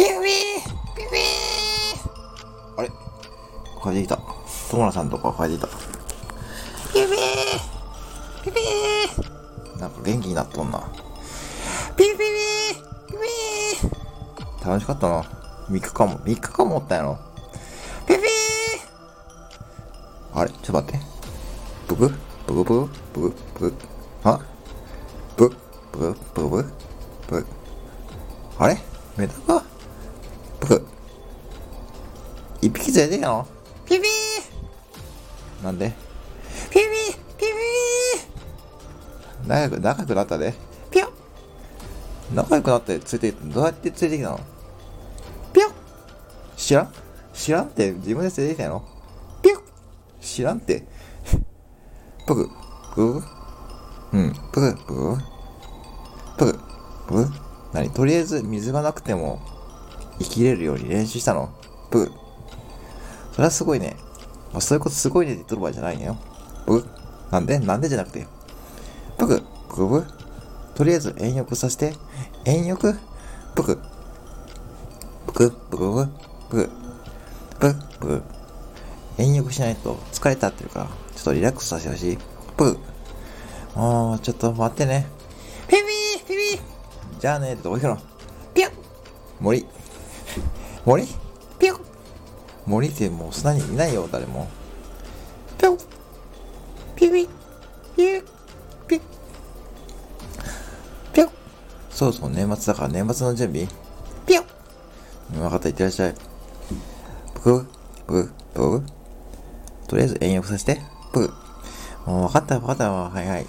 ピュピーピュピー。あれ？帰ってきた。友村さんとか帰ってきた。ピュピーピュピー。なんか元気になっとんな。ピュピーピュピー。楽しかったな。3日間も、3日間もおったんやろ。ピュピー。あれ？ちょっと待って。ブブ？ブブブブブブ？ブあ？ブブ？ブブ？ブブ？あれ？メダカブク一匹連れてピピー。なんで？ピピー。ピピー。仲良く、仲良くなったで。ピョ仲良くなって連れてきたどうやって連れてきたの？ピョ知らん？知らんって自分で連れてきたの？ピョ知らんって。ぷく、ぷく。うん、ぷく、ぷく、ぷく、ぷく。何？とりあえず水がなくても生きれるように練習したの？ぷく。それはすごいね。まあ、そういうことすごいねって言っとる場合じゃないよ。ぷく。なんで？なんでじゃなくて。ぷく、くぷく。とりあえず遠浴させて。遠浴？ぷく。ぷく、ぷくぷく、ぷく。ぷく、ぷく。遠浴しないと疲れたってるから、ちょっとリラックスさせてほしい。ぷく。もう、ちょっと待ってね。ピピーピピーじゃあね、どこ行くのピュッ森。森？森ってもう砂にいないよ、誰も。ピュッピピピュッピュッピュッそうそう、年末だから年末の準備ピュッうんわかった、いってらっしゃい。ぷく、ぷく、ぷく。とりあえず遠浴させて。ぷく。もう分かった、分かったわ。はいはい。